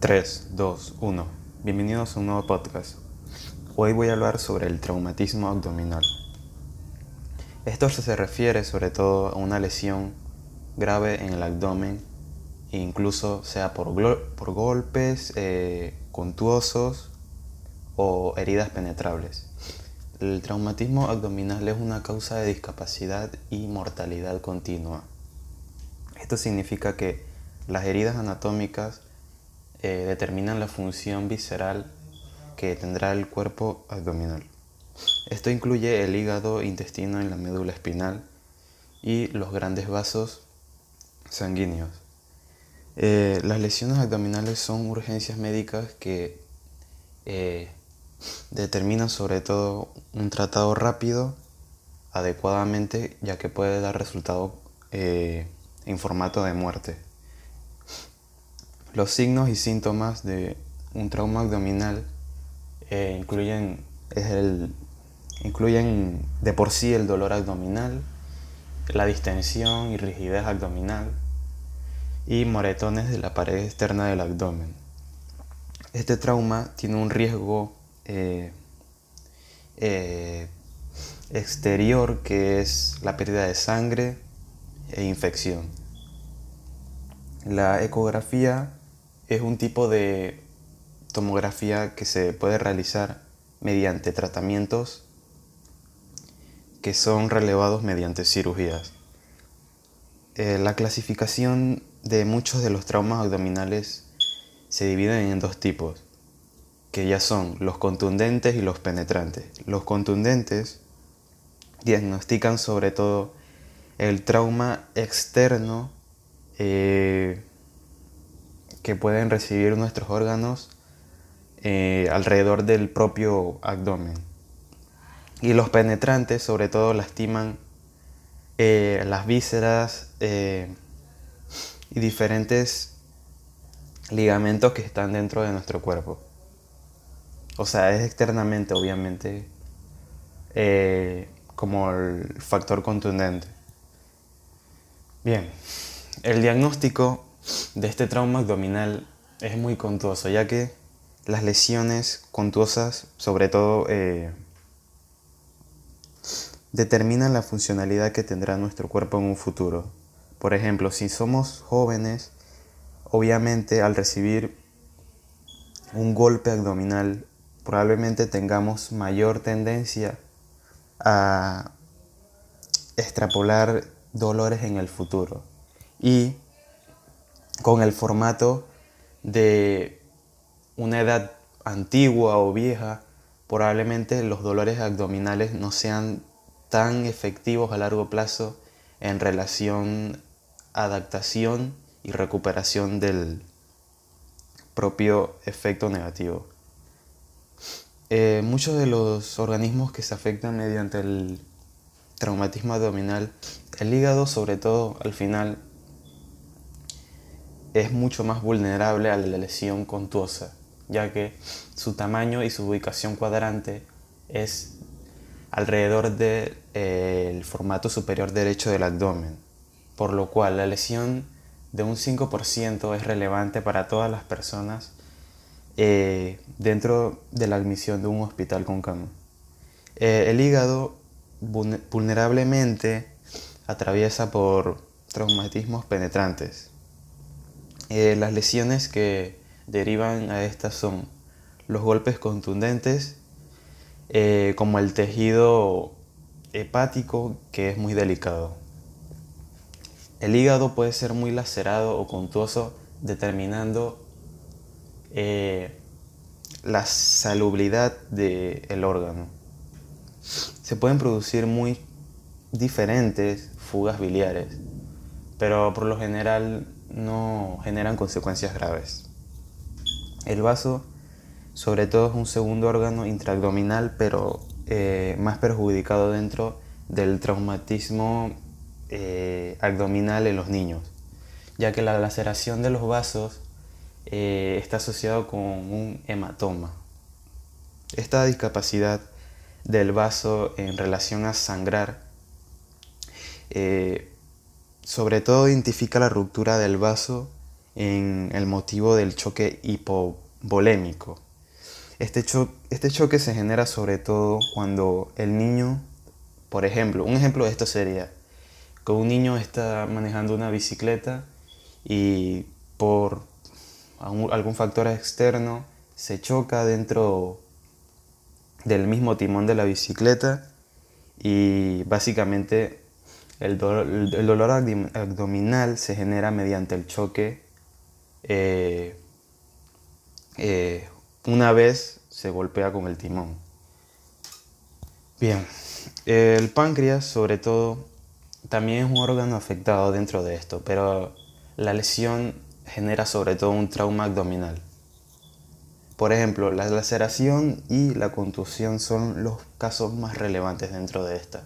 3, 2, 1. Bienvenidos a un nuevo podcast. Hoy voy a hablar sobre el traumatismo abdominal. Esto se refiere sobre todo a una lesión grave en el abdomen, incluso sea por, por golpes eh, contuosos o heridas penetrables. El traumatismo abdominal es una causa de discapacidad y mortalidad continua. Esto significa que las heridas anatómicas eh, determinan la función visceral que tendrá el cuerpo abdominal. Esto incluye el hígado, intestino y la médula espinal y los grandes vasos sanguíneos. Eh, las lesiones abdominales son urgencias médicas que eh, determinan sobre todo un tratado rápido, adecuadamente, ya que puede dar resultado en formato de muerte. Los signos y síntomas de un trauma abdominal eh, incluyen, incluyen de por sí el dolor abdominal, la distensión y rigidez abdominal y moretones de la pared externa del abdomen. Este trauma tiene un riesgo eh, eh, exterior que es la pérdida de sangre e infección. La ecografía es un tipo de tomografía que se puede realizar mediante tratamientos que son relevados mediante cirugías. Eh, la clasificación de muchos de los traumas abdominales se dividen en dos tipos, que ya son los contundentes y los penetrantes. Los contundentes diagnostican sobre todo el trauma externo eh, que pueden recibir nuestros órganos eh, alrededor del propio abdomen. Y los penetrantes sobre todo lastiman eh, las vísceras eh, y diferentes ligamentos que están dentro de nuestro cuerpo. O sea, es externamente, obviamente, como el factor contundente. Bien, el diagnóstico de este trauma abdominal es muy contuoso, ya que las lesiones contuosas, sobre todo, eh, determinan la funcionalidad que tendrá nuestro cuerpo en un futuro. Por ejemplo, si somos jóvenes, obviamente al recibir un golpe abdominal, probablemente tengamos mayor tendencia a extrapolar dolores en el futuro. Y con el formato de una edad antigua o vieja, probablemente los dolores abdominales no sean tan efectivos a largo plazo en relación adaptación y recuperación del propio efecto negativo. Eh, muchos de los organismos que se afectan mediante el traumatismo abdominal, el hígado sobre todo al final es mucho más vulnerable a la lesión contuosa, ya que su tamaño y su ubicación cuadrante es alrededor del eh, formato superior derecho del abdomen, por lo cual la lesión de un 5% es relevante para todas las personas eh, dentro de la admisión de un hospital con cama. Eh, el hígado vulnerablemente atraviesa por traumatismos penetrantes, eh, las lesiones que derivan a estas son los golpes contundentes, eh, como el tejido hepático, que es muy delicado. El hígado puede ser muy lacerado o contuoso, determinando eh, la salubridad del órgano. Se pueden producir muy diferentes fugas biliares, pero por lo general no generan consecuencias graves. El vaso, sobre todo, es un segundo órgano intraabdominal, pero eh, más perjudicado dentro del traumatismo eh, abdominal en los niños, ya que la laceración de los vasos eh, está asociado con un hematoma. Esta discapacidad del vaso en relación a sangrar sobre todo identifica la ruptura del vaso en el motivo del choque hipovolémico. Este, este choque se genera sobre todo cuando el niño, por ejemplo, un ejemplo de esto sería que un niño está manejando una bicicleta y por algún factor externo se choca dentro del mismo timón de la bicicleta y básicamente el dolor, abdominal se genera mediante el choque eh, eh, una vez se golpea con el timón. Bien, el páncreas sobre todo también es un órgano afectado dentro de esto, pero la lesión genera sobre todo un trauma abdominal. Por ejemplo, la laceración y la contusión son los casos más relevantes dentro de esta.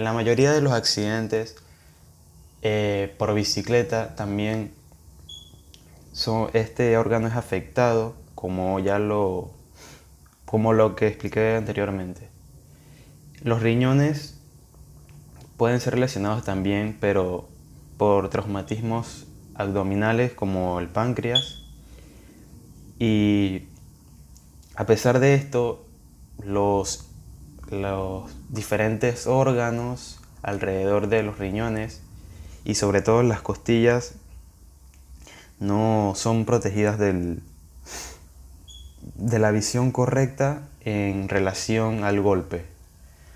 En la mayoría de los accidentes eh, por bicicleta también este órgano es afectado como ya lo, como lo que expliqué anteriormente. Los riñones pueden ser lesionados también, pero por traumatismos abdominales como el páncreas y a pesar de esto, los, los diferentes órganos alrededor de los riñones y sobre todo las costillas no son protegidas del, de la visión correcta en relación al golpe.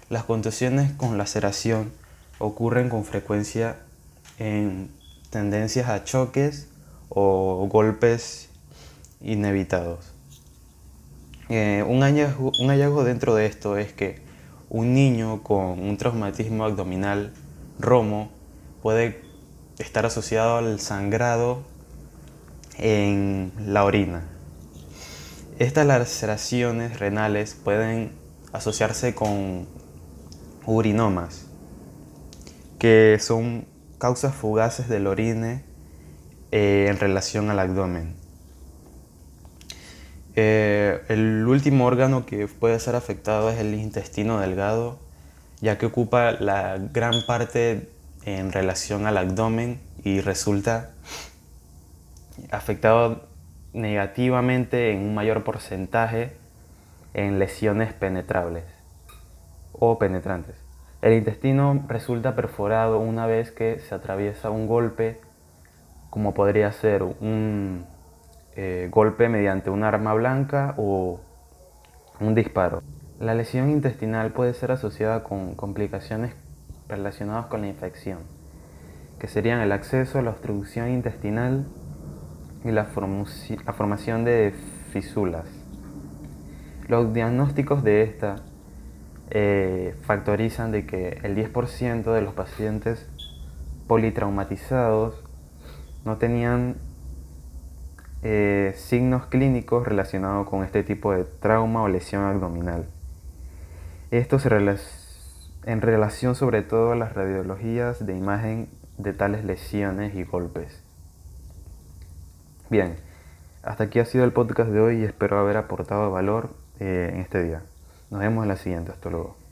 Las contusiones con laceración ocurren con frecuencia en tendencias a choques o golpes inevitados. Eh, un, hallazgo, un hallazgo dentro de esto es que un niño con un traumatismo abdominal romo puede estar asociado al sangrado en la orina. Estas laceraciones renales pueden asociarse con urinomas, que son causas fugaces del orine eh, en relación al abdomen. Eh, el último órgano que puede ser afectado es el intestino delgado, ya que ocupa la gran parte en relación al abdomen y resulta afectado negativamente en un mayor porcentaje en lesiones penetrables o penetrantes. El intestino resulta perforado una vez que se atraviesa un golpe, como podría ser un eh, golpe mediante un arma blanca o un disparo. La lesión intestinal puede ser asociada con complicaciones relacionadas con la infección, que serían el acceso la obstrucción intestinal y la, formación de fisulas. Los diagnósticos de esta eh, factorizan de que el 10% de los pacientes politraumatizados no tenían eh, signos clínicos relacionados con este tipo de trauma o lesión abdominal. Esto se en relación sobre todo a las radiologías de imagen de tales lesiones y golpes. Bien, hasta aquí ha sido el podcast de hoy y espero haber aportado valor eh, en este día. Nos vemos en la siguiente. Hasta luego.